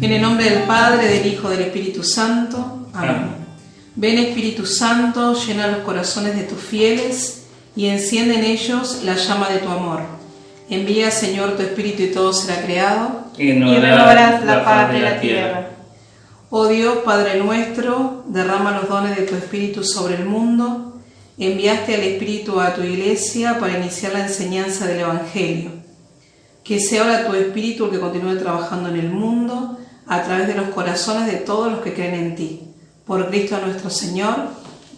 En el nombre del Padre, del Hijo, del Espíritu Santo. Amén. Ven Espíritu Santo, llena los corazones de tus fieles y enciende en ellos la llama de tu amor. Envía, Señor, tu Espíritu y todo será creado. Y renovarás la paz de la tierra. Oh Dios, Padre nuestro, derrama los dones de tu Espíritu sobre el mundo. Enviaste al Espíritu a tu iglesia para iniciar la enseñanza del Evangelio. Que sea ahora tu Espíritu el que continúe trabajando en el mundo a través de los corazones de todos los que creen en ti. Por Cristo nuestro Señor.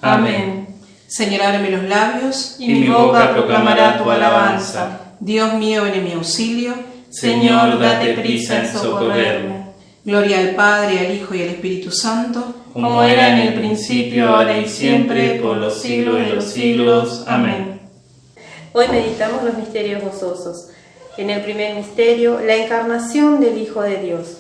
Amén. Señor, ábreme los labios y mi boca proclamará tu alabanza. Dios mío, ven en mi auxilio. Señor, date prisa en socorrerme. Gloria al Padre, al Hijo y al Espíritu Santo. Como era en el principio, ahora y siempre, por los siglos de los siglos. Amén. Hoy meditamos los misterios gozosos. En el primer misterio, la encarnación del Hijo de Dios.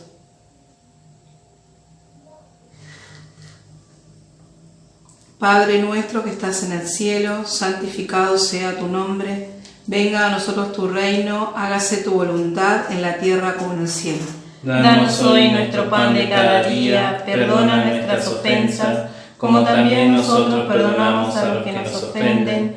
Padre nuestro que estás en el cielo, santificado sea tu nombre, venga a nosotros tu reino, hágase tu voluntad en la tierra como en el cielo. Danos hoy nuestro pan de cada día, perdona nuestras ofensas, como también nosotros perdonamos a los que nos ofenden,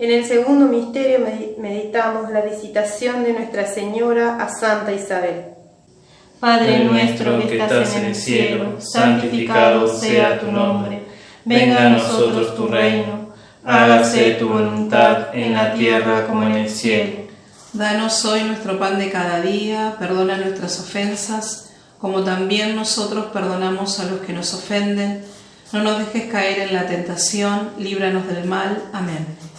En el segundo misterio meditamos la visitación de Nuestra Señora a Santa Isabel. Padre nuestro que estás en el cielo, santificado sea tu nombre, venga a nosotros tu reino, hágase tu voluntad en la tierra como en el cielo. Danos hoy nuestro pan de cada día, perdona nuestras ofensas, como también nosotros perdonamos a los que nos ofenden. No nos dejes caer en la tentación, líbranos del mal. Amén.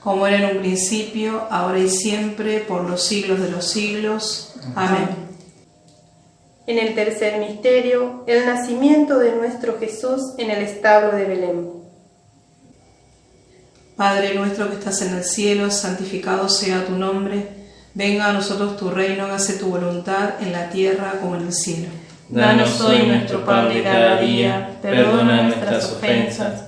como era en un principio, ahora y siempre, por los siglos de los siglos. Amén. En el tercer misterio, el nacimiento de nuestro Jesús en el establo de Belén. Padre nuestro que estás en el cielo, santificado sea tu nombre. Venga a nosotros tu reino, hágase tu voluntad en la tierra como en el cielo. Danos hoy nuestro pan de cada día, perdona nuestras ofensas,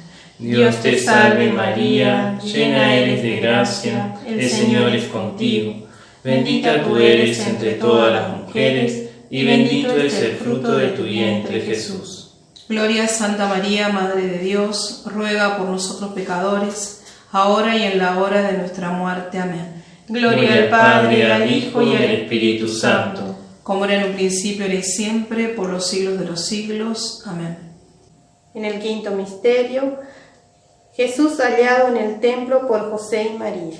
Dios te salve María, llena eres de gracia, el Señor es contigo. Bendita tú eres entre todas las mujeres, y bendito es el fruto de tu vientre, Jesús. Gloria a Santa María, Madre de Dios, ruega por nosotros pecadores, ahora y en la hora de nuestra muerte. Amén. Gloria al Padre, al Hijo y al Espíritu Santo. Como era en un principio, era y siempre, por los siglos de los siglos. Amén. En el quinto misterio, Jesús hallado en el templo por José y María.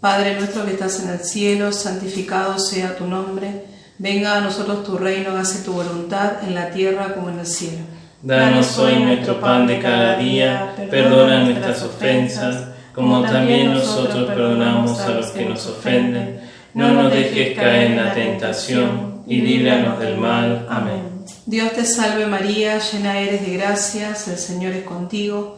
Padre nuestro que estás en el cielo, santificado sea tu nombre. Venga a nosotros tu reino, hágase tu voluntad en la tierra como en el cielo. Danos hoy nuestro pan de cada día, perdona nuestras ofensas como también nosotros perdonamos a los que nos ofenden. No nos dejes caer en la tentación y líbranos del mal. Amén. Dios te salve María, llena eres de gracias, el Señor es contigo.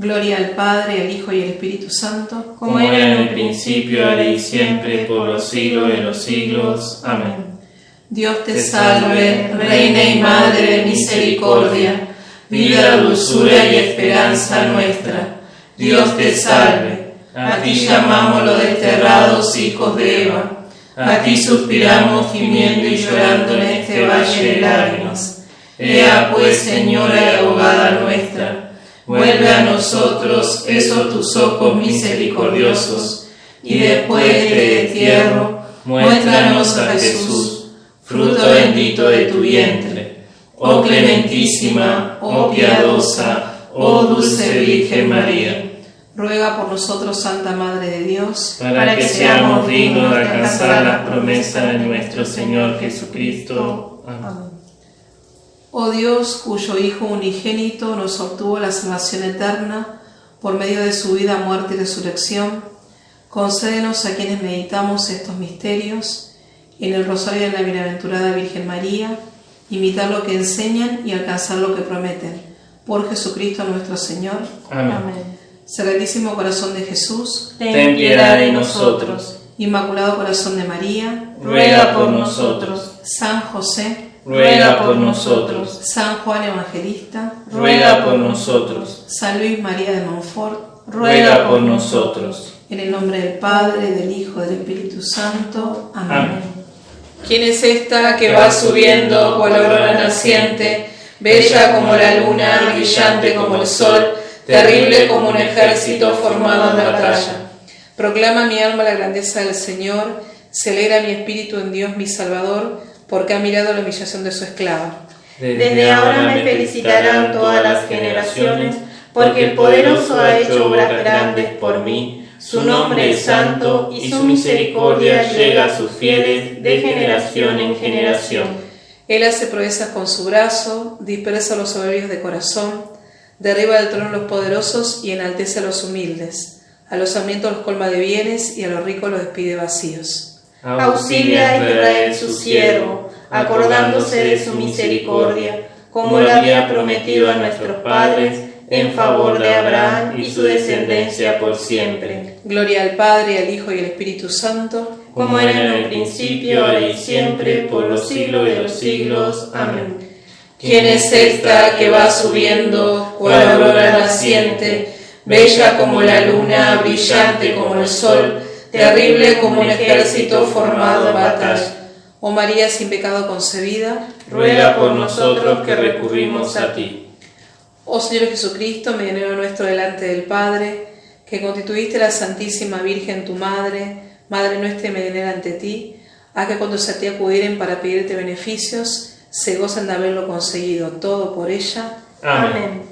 Gloria al Padre, al Hijo y al Espíritu Santo, como era en el principio, ahora y siempre, por los siglos de los siglos. Amén. Dios te salve, Reina y Madre de misericordia vida, dulzura y esperanza nuestra. Dios te salve. A ti llamamos los desterrados hijos de Eva. A ti suspiramos gimiendo y llorando en este valle de lágrimas. Ea pues, Señora y abogada nuestra, Vuelve a nosotros esos tus ojos misericordiosos, y después del destierro, muéstranos a Jesús, fruto bendito de tu vientre. Oh clementísima, oh piadosa, oh dulce Virgen María. Ruega por nosotros, Santa Madre de Dios, para que seamos dignos de alcanzar las promesas de nuestro Señor Jesucristo. Amén. Oh Dios, cuyo Hijo unigénito nos obtuvo la salvación eterna por medio de su vida, muerte y resurrección, concédenos a quienes meditamos estos misterios en el rosario de la bienaventurada Virgen María, imitar lo que enseñan y alcanzar lo que prometen. Por Jesucristo nuestro Señor. Amén. Corazón de Jesús, ten piedad de nosotros. Inmaculado Corazón de María, ruega por nosotros. San José, ruega por nosotros. San Juan Evangelista, ruega por nosotros. San Luis María de Montfort, ruega por nosotros. En el nombre del Padre, del Hijo, del Espíritu Santo. Amén. ¿Quién es esta que va subiendo cual aurora naciente, bella como la luna, brillante como el sol? terrible como un ejército formado en batalla. Proclama mi alma la grandeza del Señor, se alegra mi espíritu en Dios mi Salvador, porque ha mirado la humillación de su esclava. Desde ahora me felicitarán todas las generaciones, porque el poderoso ha hecho obras grandes por mí. Su nombre es santo y su misericordia llega a sus fieles de generación en generación. Él hace proezas con su brazo, dispersa a los soberbios de corazón derriba del trono a los poderosos y enaltece a los humildes. A los hambrientos los colma de bienes y a los ricos los despide vacíos. Auxilia a Israel su siervo, acordándose de su misericordia, como lo había prometido a nuestros padres, en favor de Abraham y su descendencia por siempre. Gloria al Padre, al Hijo y al Espíritu Santo, como era en un principio, ahora y siempre, por los siglos de los siglos. Amén. ¿Quién es esta que va subiendo cual aurora naciente, bella como la luna, brillante como el sol, terrible como un ejército formado en batalla? Oh María sin pecado concebida, ruega por nosotros que recurrimos a ti. Oh Señor Jesucristo, medianero nuestro delante del Padre, que constituiste la Santísima Virgen tu Madre, Madre nuestra y medianera ante ti, haz que cuando se a ti acudieren para pedirte beneficios, se gozan de haberlo conseguido todo por ella. Amén.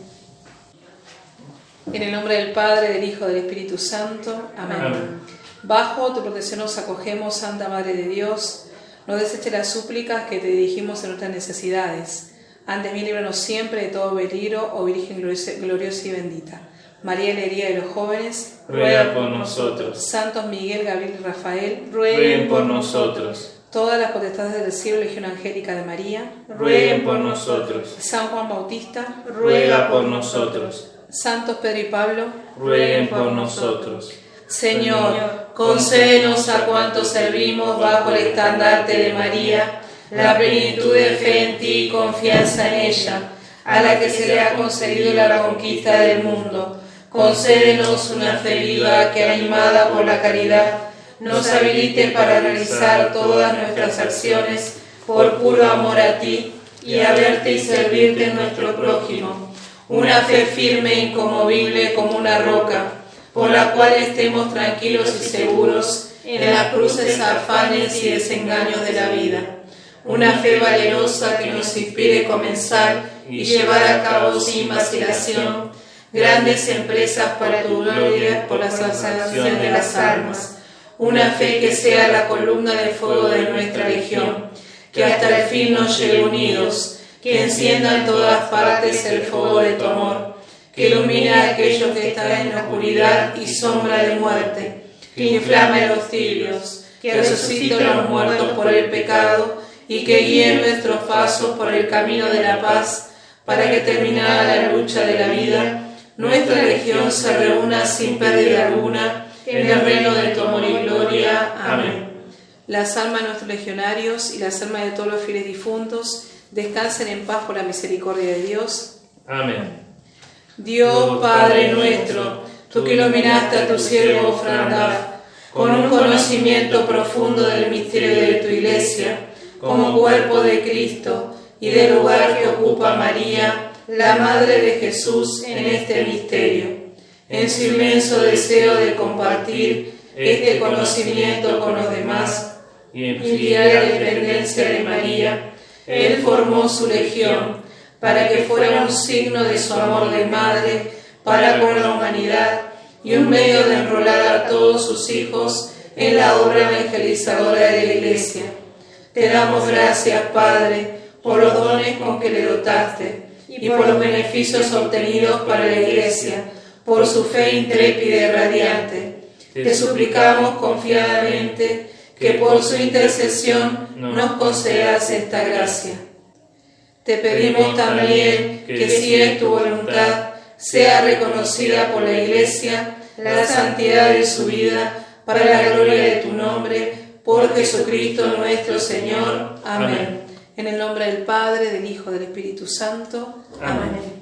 En el nombre del Padre, del Hijo, del Espíritu Santo. Amén. Bajo tu protección nos acogemos, Santa Madre de Dios. No deseches las súplicas que te dirigimos en nuestras necesidades. Antes bien, líbranos siempre de todo peligro, oh Virgen gloriosa y bendita. María Alegría de los jóvenes, ruega por nosotros. Santos Miguel, Gabriel y Rafael, rueguen por nosotros Todas las potestades del cielo, Legión Angélica de María, rueguen por nosotros. San Juan Bautista, ruega por nosotros. Santos Pedro y Pablo, rueguen por nosotros. Señor, concédenos a cuantos servimos bajo el estandarte de María la plenitud de fe en ti y confianza en ella, a la que se le ha concedido la conquista del mundo. Concédenos una fe viva que, animada por la caridad, nos habilite para realizar todas nuestras acciones por puro amor a ti y a verte y servirte en nuestro prójimo. Una fe firme e incomovible como una roca, por la cual estemos tranquilos y seguros en las cruces, afanes y desengaños de la vida. Una fe valerosa que nos inspire comenzar y llevar a cabo sin vacilación grandes empresas para tu gloria por la salvación de las almas una fe que sea la columna de fuego de nuestra legión, que hasta el fin nos lleve unidos, que encienda en todas partes el fuego de tu amor, que ilumine a aquellos que están en oscuridad y sombra de muerte, que inflame los tibios, que resucite a los muertos por el pecado y que guíe nuestros pasos por el camino de la paz, para que terminada la lucha de la vida, nuestra legión se reúna sin pérdida alguna en el reino de tu amor y gloria. Amén. Las almas de nuestros legionarios y las almas de todos los fieles difuntos descansen en paz por la misericordia de Dios. Amén. Dios Padre nuestro, tú que iluminaste a tu siervo Frandaf con un conocimiento profundo del misterio de tu iglesia, como cuerpo de Cristo y del lugar que ocupa María, la Madre de Jesús en este misterio, en su inmenso deseo de compartir este conocimiento con los demás y en filial dependencia de María, Él formó su legión para que fuera un signo de su amor de madre para con la humanidad y un medio de enrolar a todos sus hijos en la obra evangelizadora de la Iglesia. Te damos gracias, Padre, por los dones con que le dotaste y por los beneficios obtenidos para la Iglesia, por su fe intrépida y radiante. Te suplicamos confiadamente que por su intercesión nos concedas esta gracia. Te pedimos también que si es tu voluntad, sea reconocida por la Iglesia la santidad de su vida para la gloria de tu nombre, por Jesucristo nuestro Señor. Amén. En el nombre del Padre, del Hijo, del Espíritu Santo. Amén.